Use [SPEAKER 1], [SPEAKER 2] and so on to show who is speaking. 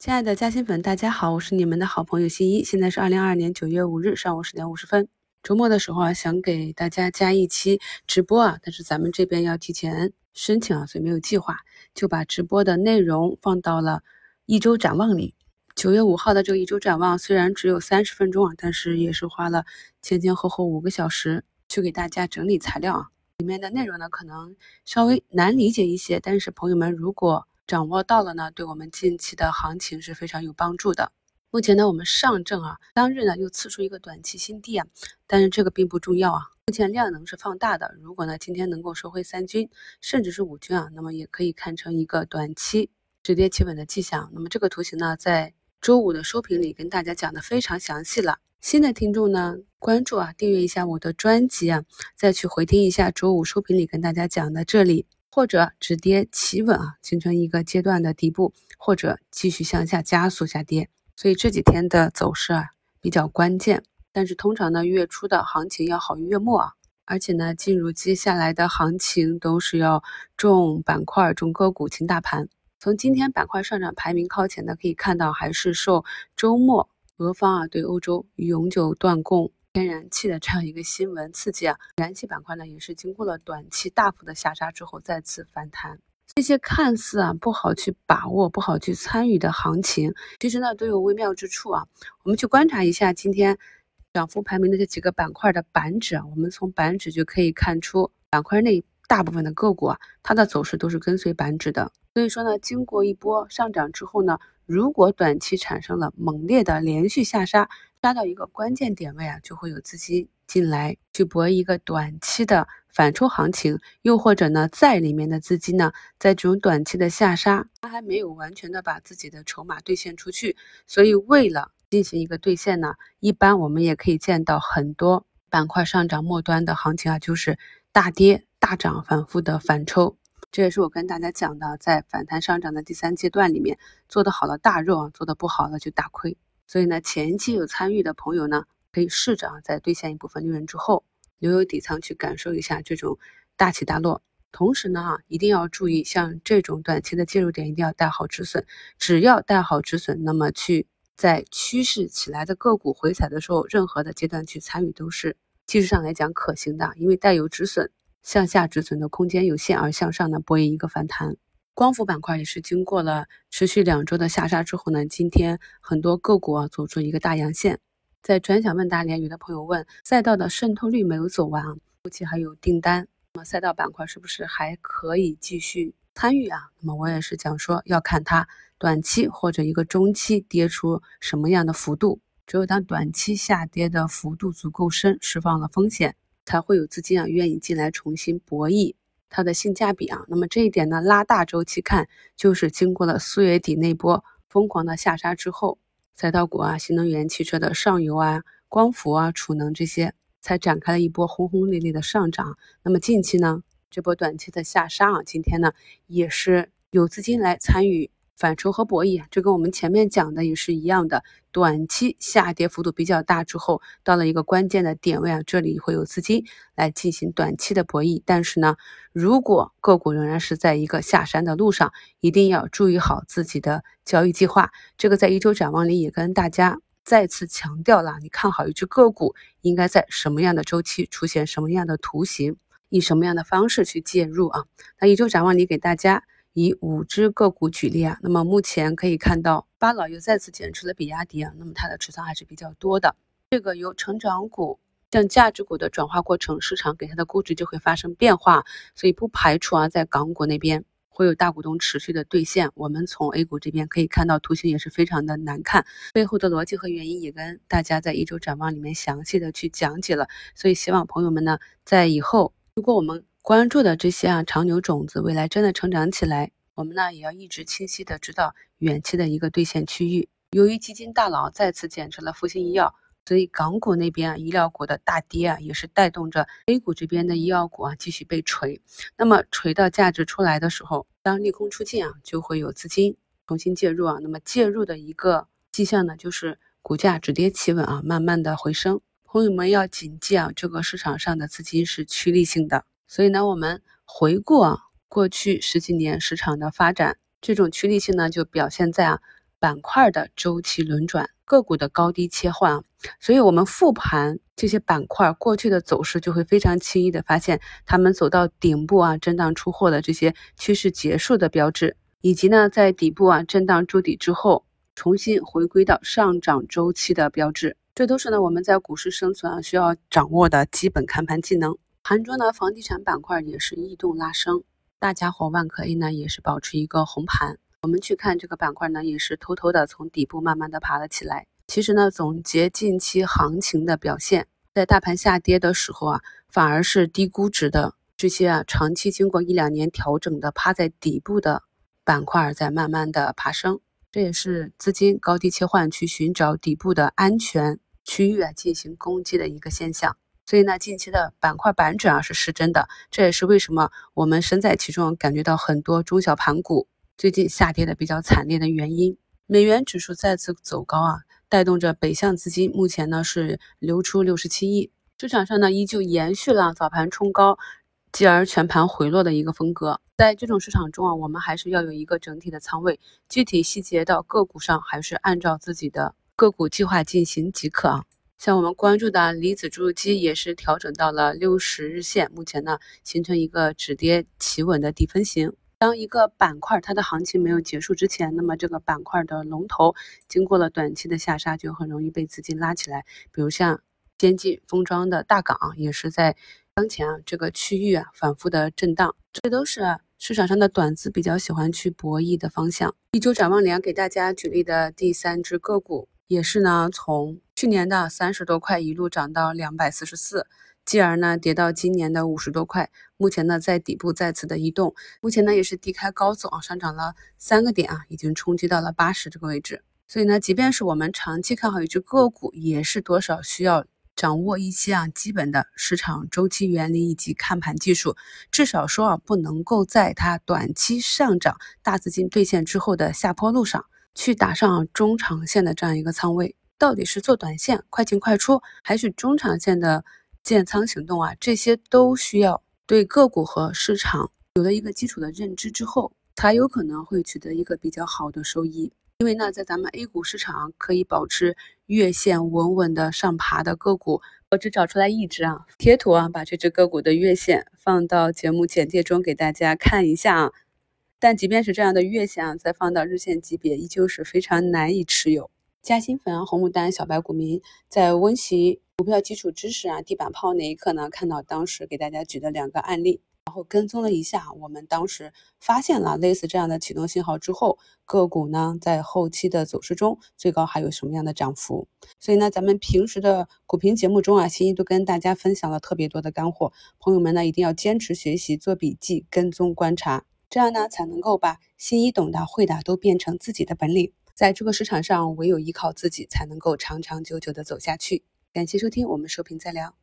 [SPEAKER 1] 亲爱的嘉兴粉，大家好，我是你们的好朋友新一。现在是二零二二年九月五日上午十点五十分。周末的时候啊，想给大家加一期直播啊，但是咱们这边要提前申请啊，所以没有计划，就把直播的内容放到了一周展望里。九月五号的这个一周展望虽然只有三十分钟啊，但是也是花了前前后后五个小时去给大家整理材料啊。里面的内容呢，可能稍微难理解一些，但是朋友们如果掌握到了呢，对我们近期的行情是非常有帮助的。目前呢，我们上证啊，当日呢又刺出一个短期新低啊，但是这个并不重要啊。目前量能是放大的，如果呢今天能够收回三均，甚至是五均啊，那么也可以看成一个短期止跌企稳的迹象。那么这个图形呢，在周五的收评里跟大家讲的非常详细了。新的听众呢，关注啊，订阅一下我的专辑啊，再去回听一下周五收评里跟大家讲的这里。或者止跌企稳啊，形成一个阶段的底部，或者继续向下加速下跌，所以这几天的走势啊比较关键。但是通常呢，月初的行情要好于月末啊，而且呢，进入接下来的行情都是要重板块、重个股、轻大盘。从今天板块上涨排名靠前的可以看到，还是受周末俄方啊对欧洲永久断供。天然气的这样一个新闻刺激啊，燃气板块呢也是经过了短期大幅的下杀之后再次反弹。这些看似啊不好去把握、不好去参与的行情，其实呢都有微妙之处啊。我们去观察一下今天涨幅排名的这几个板块的板指啊，我们从板指就可以看出板块内大部分的个股啊，它的走势都是跟随板指的。所以说呢，经过一波上涨之后呢，如果短期产生了猛烈的连续下杀，杀到一个关键点位啊，就会有资金进来去博一个短期的反抽行情，又或者呢，在里面的资金呢，在这种短期的下杀，它还没有完全的把自己的筹码兑现出去，所以为了进行一个兑现呢，一般我们也可以见到很多板块上涨末端的行情啊，就是大跌大涨，反复的反抽，这也是我跟大家讲的，在反弹上涨的第三阶段里面，做的好了大肉啊，做的不好了就大亏。所以呢，前期有参与的朋友呢，可以试着啊，在兑现一部分利润之后，留有底仓去感受一下这种大起大落。同时呢，啊，一定要注意，像这种短期的介入点，一定要带好止损。只要带好止损，那么去在趋势起来的个股回踩的时候，任何的阶段去参与都是技术上来讲可行的，因为带有止损，向下止损的空间有限，而向上呢，博弈一个反弹。光伏板块也是经过了持续两周的下杀之后呢，今天很多个股啊走出一个大阳线。在专享问答里，有的朋友问赛道的渗透率没有走完啊，后期还有订单，那么赛道板块是不是还可以继续参与啊？那么我也是讲说要看它短期或者一个中期跌出什么样的幅度，只有当短期下跌的幅度足够深，释放了风险，才会有资金啊愿意进来重新博弈。它的性价比啊，那么这一点呢，拉大周期看，就是经过了四月底那波疯狂的下杀之后，赛道股啊、新能源汽车的上游啊、光伏啊、储能这些，才展开了一波轰轰烈烈的上涨。那么近期呢，这波短期的下杀啊，今天呢也是有资金来参与。反抽和博弈，这跟我们前面讲的也是一样的。短期下跌幅度比较大之后，到了一个关键的点位啊，这里会有资金来进行短期的博弈。但是呢，如果个股仍然是在一个下山的路上，一定要注意好自己的交易计划。这个在一周展望里也跟大家再次强调了。你看好一只个股，应该在什么样的周期出现什么样的图形，以什么样的方式去介入啊？那一周展望里给大家。以五只个股举例啊，那么目前可以看到，巴老又再次减持了比亚迪啊，那么它的持仓还是比较多的。这个由成长股向价值股的转化过程，市场给它的估值就会发生变化，所以不排除啊，在港股那边会有大股东持续的兑现。我们从 A 股这边可以看到图形也是非常的难看，背后的逻辑和原因也跟大家在一周展望里面详细的去讲解了。所以希望朋友们呢，在以后如果我们关注的这些啊长牛种子，未来真的成长起来，我们呢也要一直清晰的知道远期的一个兑现区域。由于基金大佬再次减持了复星医药，所以港股那边啊医疗股的大跌啊，也是带动着 A 股这边的医药股啊继续被锤。那么锤到价值出来的时候，当利空出尽啊，就会有资金重新介入啊。那么介入的一个迹象呢，就是股价止跌企稳啊，慢慢的回升。朋友们要谨记啊，这个市场上的资金是趋利性的。所以呢，我们回顾啊过去十几年市场的发展，这种趋利性呢就表现在啊板块的周期轮转，个股的高低切换。所以，我们复盘这些板块过去的走势，就会非常轻易的发现，他们走到顶部啊，震荡出货的这些趋势结束的标志，以及呢，在底部啊震荡筑底之后，重新回归到上涨周期的标志。这都是呢我们在股市生存啊需要掌握的基本看盘技能。盘中呢，房地产板块也是异动拉升，大家伙万科 A 呢也是保持一个红盘。我们去看这个板块呢，也是偷偷的从底部慢慢的爬了起来。其实呢，总结近期行情的表现，在大盘下跌的时候啊，反而是低估值的这些啊长期经过一两年调整的趴在底部的板块在慢慢的爬升。这也是资金高低切换去寻找底部的安全区域啊，进行攻击的一个现象。所以呢，近期的板块板指啊是失真的，这也是为什么我们身在其中，感觉到很多中小盘股最近下跌的比较惨烈的原因。美元指数再次走高啊，带动着北向资金目前呢是流出六十七亿，市场上呢依旧延续了早盘冲高。继而全盘回落的一个风格，在这种市场中啊，我们还是要有一个整体的仓位，具体细节到个股上，还是按照自己的个股计划进行即可啊。像我们关注的离子注入机也是调整到了六十日线，目前呢形成一个止跌企稳的底分型。当一个板块它的行情没有结束之前，那么这个板块的龙头经过了短期的下杀，就很容易被资金拉起来。比如像先进封装的大港，也是在。当前啊，这个区域啊反复的震荡，这都是市场上的短资比较喜欢去博弈的方向。一周展望里啊，给大家举例的第三只个股，也是呢从去年的三十多块一路涨到两百四十四，继而呢跌到今年的五十多块，目前呢在底部再次的移动，目前呢也是低开高走啊，上涨了三个点啊，已经冲击到了八十这个位置。所以呢，即便是我们长期看好一只个股，也是多少需要。掌握一些啊基本的市场周期原理以及看盘技术，至少说啊不能够在它短期上涨、大资金兑现之后的下坡路上去打上中长线的这样一个仓位。到底是做短线快进快出，还是中长线的建仓行动啊？这些都需要对个股和市场有了一个基础的认知之后，才有可能会取得一个比较好的收益。因为呢，在咱们 A 股市场可以保持月线稳稳的上爬的个股，我只找出来一只啊，贴图啊，把这只个股的月线放到节目简介中给大家看一下啊。但即便是这样的月线啊，再放到日线级别，依旧是非常难以持有。嘉兴粉、红牡丹、小白股民在温习股票基础知识啊，地板炮那一刻呢，看到当时给大家举的两个案例。然后跟踪了一下，我们当时发现了类似这样的启动信号之后，个股呢在后期的走势中最高还有什么样的涨幅？所以呢，咱们平时的股评节目中啊，新一都跟大家分享了特别多的干货，朋友们呢一定要坚持学习、做笔记、跟踪观察，这样呢才能够把新一懂的、会的都变成自己的本领。在这个市场上，唯有依靠自己才能够长长久久的走下去。感谢收听，我们收评再聊。